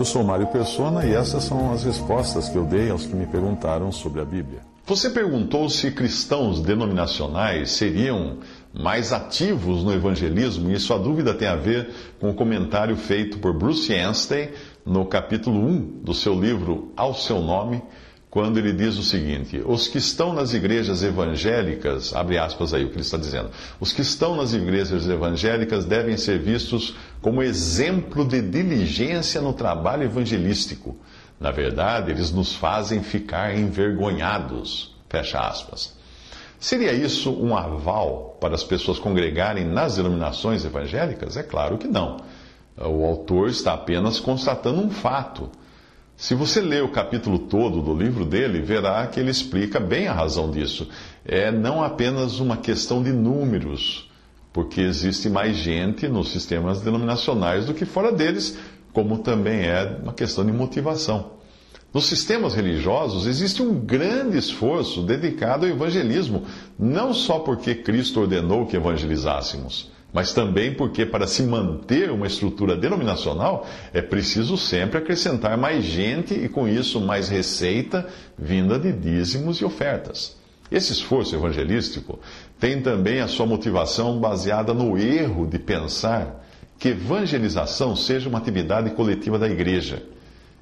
Eu sou Mário Persona e essas são as respostas que eu dei aos que me perguntaram sobre a Bíblia. Você perguntou se cristãos denominacionais seriam mais ativos no evangelismo, e sua dúvida tem a ver com o comentário feito por Bruce Anstey no capítulo 1 do seu livro Ao Seu Nome, quando ele diz o seguinte: Os que estão nas igrejas evangélicas, abre aspas aí o que ele está dizendo, os que estão nas igrejas evangélicas devem ser vistos como exemplo de diligência no trabalho evangelístico. Na verdade, eles nos fazem ficar envergonhados. Fecha aspas. Seria isso um aval para as pessoas congregarem nas denominações evangélicas? É claro que não. O autor está apenas constatando um fato. Se você ler o capítulo todo do livro dele, verá que ele explica bem a razão disso. É não apenas uma questão de números, porque existe mais gente nos sistemas denominacionais do que fora deles, como também é uma questão de motivação. Nos sistemas religiosos existe um grande esforço dedicado ao evangelismo, não só porque Cristo ordenou que evangelizássemos, mas também porque, para se manter uma estrutura denominacional, é preciso sempre acrescentar mais gente e, com isso, mais receita vinda de dízimos e ofertas. Esse esforço evangelístico tem também a sua motivação baseada no erro de pensar que evangelização seja uma atividade coletiva da igreja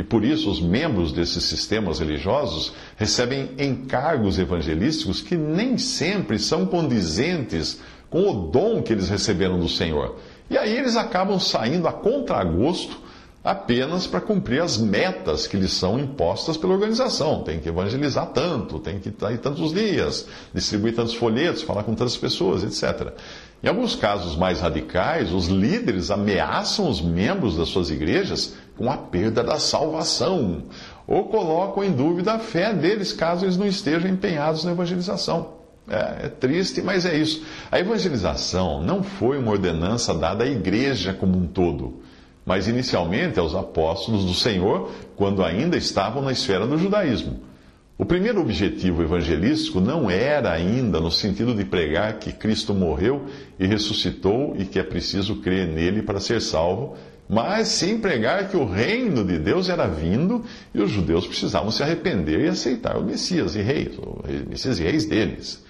e por isso, os membros desses sistemas religiosos recebem encargos evangelísticos que nem sempre são condizentes com o dom que eles receberam do Senhor. E aí eles acabam saindo a contragosto apenas para cumprir as metas que lhes são impostas pela organização. Tem que evangelizar tanto, tem que estar tantos dias, distribuir tantos folhetos, falar com tantas pessoas, etc. Em alguns casos mais radicais, os líderes ameaçam os membros das suas igrejas com a perda da salvação, ou colocam em dúvida a fé deles caso eles não estejam empenhados na evangelização. É, é, triste, mas é isso. A evangelização não foi uma ordenança dada à igreja como um todo, mas inicialmente aos apóstolos do Senhor, quando ainda estavam na esfera do judaísmo. O primeiro objetivo evangelístico não era ainda no sentido de pregar que Cristo morreu e ressuscitou e que é preciso crer nele para ser salvo, mas sim pregar que o reino de Deus era vindo e os judeus precisavam se arrepender e aceitar o Messias e reis, o Messias e reis deles.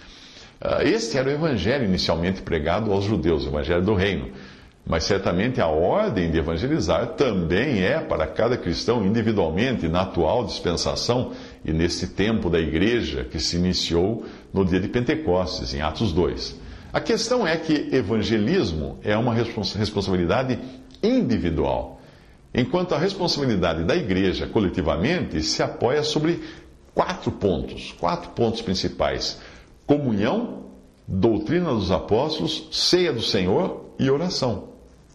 Ah, este era o evangelho inicialmente pregado aos judeus, o evangelho do reino. Mas certamente a ordem de evangelizar também é para cada cristão individualmente na atual dispensação e nesse tempo da igreja que se iniciou no dia de Pentecostes, em Atos 2. A questão é que evangelismo é uma responsabilidade individual, enquanto a responsabilidade da igreja coletivamente se apoia sobre quatro pontos, quatro pontos principais: comunhão, doutrina dos apóstolos, ceia do Senhor e oração.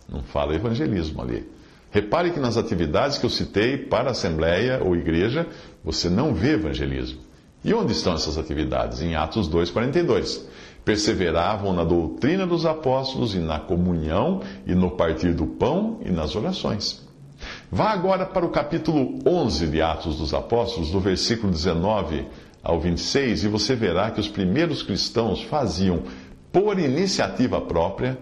Não fala evangelismo ali. Repare que nas atividades que eu citei para assembleia ou igreja, você não vê evangelismo. E onde estão essas atividades? Em Atos 2,42. Perseveravam na doutrina dos apóstolos e na comunhão e no partir do pão e nas orações. Vá agora para o capítulo 11 de Atos dos Apóstolos, do versículo 19 ao 26, e você verá que os primeiros cristãos faziam, por iniciativa própria,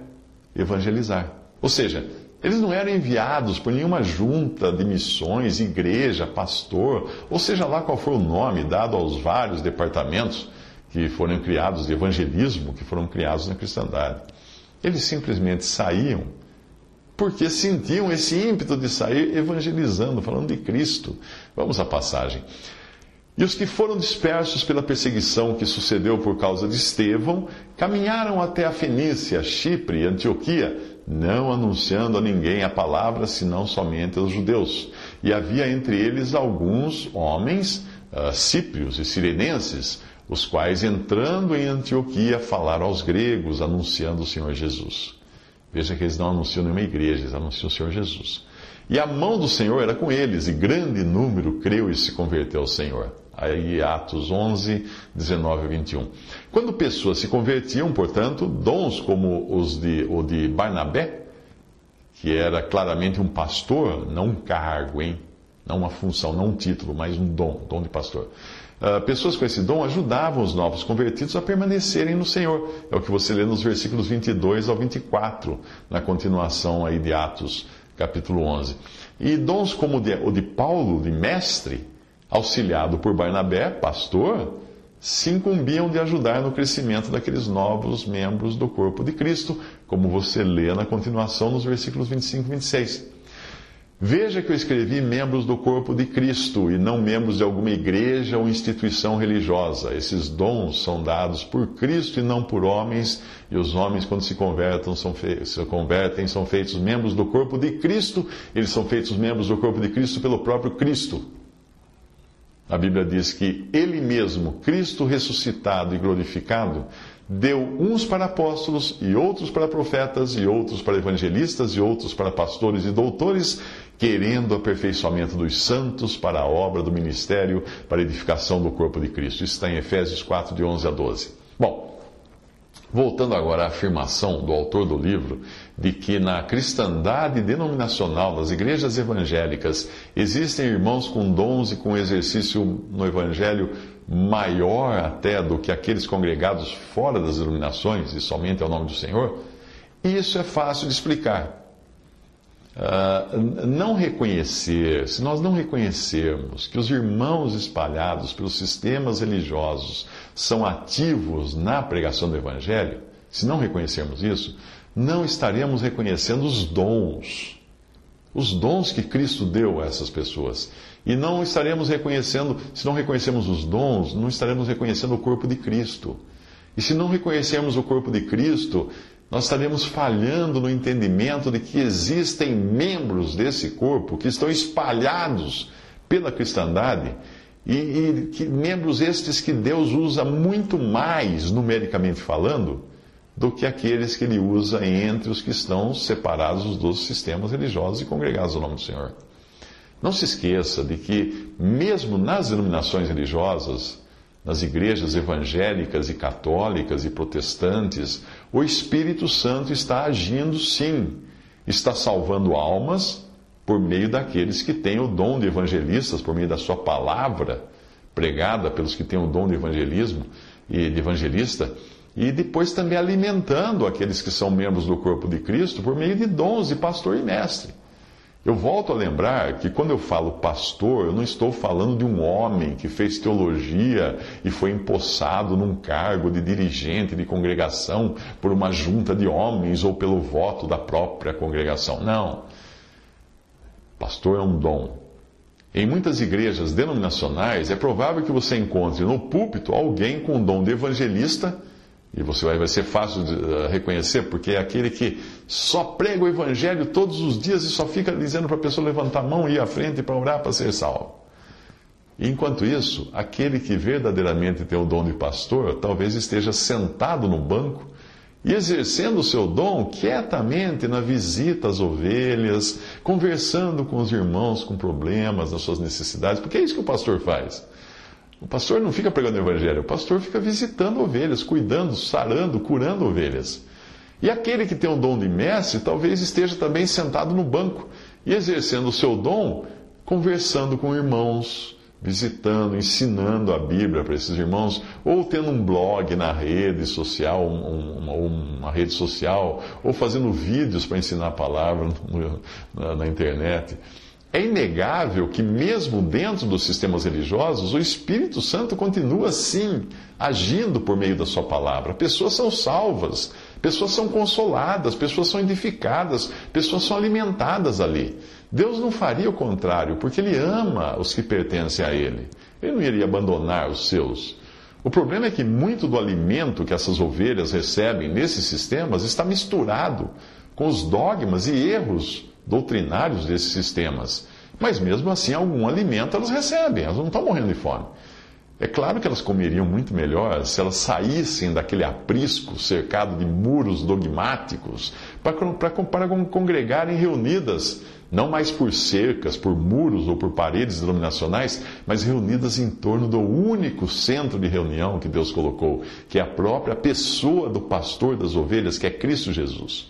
evangelizar. Ou seja, eles não eram enviados por nenhuma junta de missões, igreja, pastor, ou seja lá qual for o nome dado aos vários departamentos que foram criados de evangelismo, que foram criados na cristandade. Eles simplesmente saíam porque sentiam esse ímpeto de sair evangelizando, falando de Cristo. Vamos à passagem. E os que foram dispersos pela perseguição que sucedeu por causa de Estevão, caminharam até a Fenícia, Chipre e Antioquia, não anunciando a ninguém a palavra, senão somente aos judeus. E havia entre eles alguns homens, uh, cíprios e sirenenses, os quais, entrando em Antioquia, falaram aos gregos, anunciando o Senhor Jesus. Veja que eles não anunciam nenhuma igreja, eles anunciam o Senhor Jesus. E a mão do Senhor era com eles, e grande número creu e se converteu ao Senhor. Aí Atos 11, 19 a 21. Quando pessoas se convertiam, portanto, dons como os de, o de Barnabé, que era claramente um pastor, não um cargo, hein? Não uma função, não um título, mas um dom, dom de pastor. Uh, pessoas com esse dom ajudavam os novos convertidos a permanecerem no Senhor. É o que você lê nos versículos 22 ao 24, na continuação aí de Atos, capítulo 11. E dons como o de, o de Paulo, de mestre, auxiliado por Barnabé, pastor, se incumbiam de ajudar no crescimento daqueles novos membros do corpo de Cristo, como você lê na continuação nos versículos 25 e 26. Veja que eu escrevi membros do corpo de Cristo e não membros de alguma igreja ou instituição religiosa. Esses dons são dados por Cristo e não por homens, e os homens, quando se, convertem, são se convertem, são feitos membros do corpo de Cristo, eles são feitos membros do corpo de Cristo pelo próprio Cristo. A Bíblia diz que Ele mesmo, Cristo ressuscitado e glorificado, deu uns para apóstolos, e outros para profetas, e outros para evangelistas, e outros para pastores e doutores, querendo o aperfeiçoamento dos santos para a obra do ministério, para a edificação do corpo de Cristo. Isso está em Efésios 4, de 11 a 12. Bom, Voltando agora à afirmação do autor do livro de que na cristandade denominacional, nas igrejas evangélicas, existem irmãos com dons e com exercício no evangelho maior até do que aqueles congregados fora das denominações e somente ao nome do Senhor, isso é fácil de explicar. Uh, não reconhecer, se nós não reconhecermos que os irmãos espalhados pelos sistemas religiosos são ativos na pregação do Evangelho, se não reconhecermos isso, não estaremos reconhecendo os dons, os dons que Cristo deu a essas pessoas. E não estaremos reconhecendo, se não reconhecemos os dons, não estaremos reconhecendo o corpo de Cristo. E se não reconhecermos o corpo de Cristo, nós estaremos falhando no entendimento de que existem membros desse corpo que estão espalhados pela cristandade e, e que, membros estes que Deus usa muito mais, numericamente falando, do que aqueles que ele usa entre os que estão separados dos sistemas religiosos e congregados ao nome do Senhor. Não se esqueça de que, mesmo nas denominações religiosas, nas igrejas evangélicas e católicas e protestantes, o Espírito Santo está agindo sim, está salvando almas por meio daqueles que têm o dom de evangelistas, por meio da sua palavra pregada pelos que têm o dom de evangelismo e de evangelista, e depois também alimentando aqueles que são membros do corpo de Cristo por meio de dons de pastor e mestre. Eu volto a lembrar que quando eu falo pastor, eu não estou falando de um homem que fez teologia e foi empossado num cargo de dirigente de congregação por uma junta de homens ou pelo voto da própria congregação. Não. Pastor é um dom. Em muitas igrejas denominacionais, é provável que você encontre no púlpito alguém com o dom de evangelista e você vai, vai ser fácil de uh, reconhecer, porque é aquele que só prega o evangelho todos os dias e só fica dizendo para a pessoa levantar a mão e ir à frente para orar para ser salvo. Enquanto isso, aquele que verdadeiramente tem o dom de pastor, talvez esteja sentado no banco e exercendo o seu dom quietamente na visita às ovelhas, conversando com os irmãos com problemas, nas suas necessidades, porque é isso que o pastor faz. O pastor não fica pregando o evangelho, o pastor fica visitando ovelhas, cuidando, sarando, curando ovelhas. E aquele que tem um dom de mestre, talvez esteja também sentado no banco e exercendo o seu dom, conversando com irmãos, visitando, ensinando a Bíblia para esses irmãos, ou tendo um blog na rede social, uma, uma rede social, ou fazendo vídeos para ensinar a palavra na, na internet. É inegável que, mesmo dentro dos sistemas religiosos, o Espírito Santo continua, sim, agindo por meio da Sua palavra. Pessoas são salvas, pessoas são consoladas, pessoas são edificadas, pessoas são alimentadas ali. Deus não faria o contrário, porque Ele ama os que pertencem a Ele. Ele não iria abandonar os seus. O problema é que muito do alimento que essas ovelhas recebem nesses sistemas está misturado com os dogmas e erros doutrinários desses sistemas. Mas mesmo assim, algum alimento elas recebem, elas não estão morrendo de fome. É claro que elas comeriam muito melhor se elas saíssem daquele aprisco cercado de muros dogmáticos para, congregarem reunidas, não mais por cercas, por muros ou por paredes denominacionais, mas reunidas em torno do único centro de reunião que Deus colocou, que é a própria pessoa do pastor das ovelhas, que é Cristo Jesus.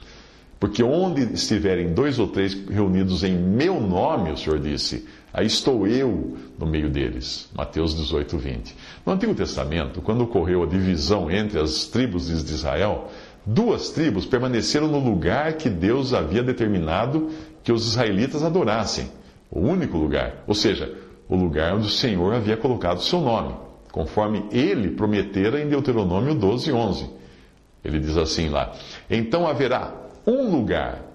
Porque onde estiverem dois ou três reunidos em meu nome, o Senhor disse, aí estou eu no meio deles. Mateus 18, 20. No Antigo Testamento, quando ocorreu a divisão entre as tribos de Israel, duas tribos permaneceram no lugar que Deus havia determinado que os israelitas adorassem. O único lugar. Ou seja, o lugar onde o Senhor havia colocado o seu nome, conforme ele prometera em Deuteronômio 12, 11. Ele diz assim lá: Então haverá um lugar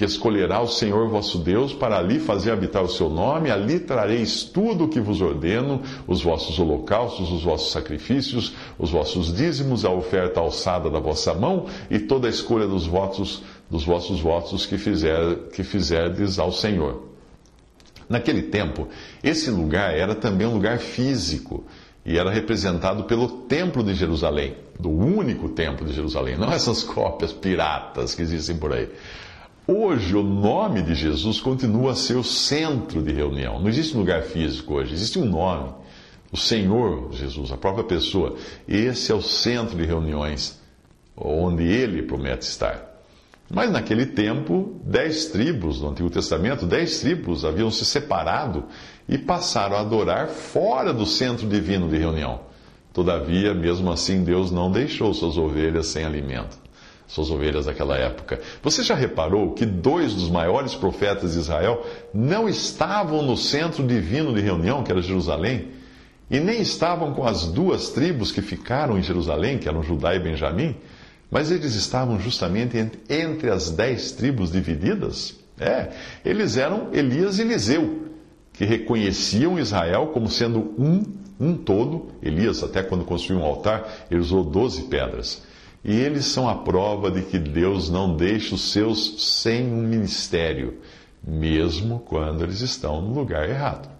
que escolherá o Senhor vosso Deus para ali fazer habitar o seu nome, ali trareis tudo o que vos ordeno, os vossos holocaustos, os vossos sacrifícios, os vossos dízimos, a oferta alçada da vossa mão e toda a escolha dos votos, dos vossos votos que, fizer, que fizerdes ao Senhor. Naquele tempo, esse lugar era também um lugar físico e era representado pelo Templo de Jerusalém, do único Templo de Jerusalém, não essas cópias piratas que existem por aí. Hoje, o nome de Jesus continua a ser o centro de reunião. Não existe um lugar físico hoje, existe um nome. O Senhor Jesus, a própria pessoa. Esse é o centro de reuniões, onde ele promete estar. Mas naquele tempo, dez tribos, no Antigo Testamento, dez tribos haviam se separado e passaram a adorar fora do centro divino de reunião. Todavia, mesmo assim, Deus não deixou suas ovelhas sem alimento. Suas ovelhas daquela época. Você já reparou que dois dos maiores profetas de Israel não estavam no centro divino de reunião, que era Jerusalém, e nem estavam com as duas tribos que ficaram em Jerusalém, que eram Judá e Benjamim? Mas eles estavam justamente entre as dez tribos divididas? É, eles eram Elias e Eliseu, que reconheciam Israel como sendo um, um todo. Elias, até quando construiu um altar, ele usou doze pedras. E eles são a prova de que Deus não deixa os seus sem um ministério, mesmo quando eles estão no lugar errado.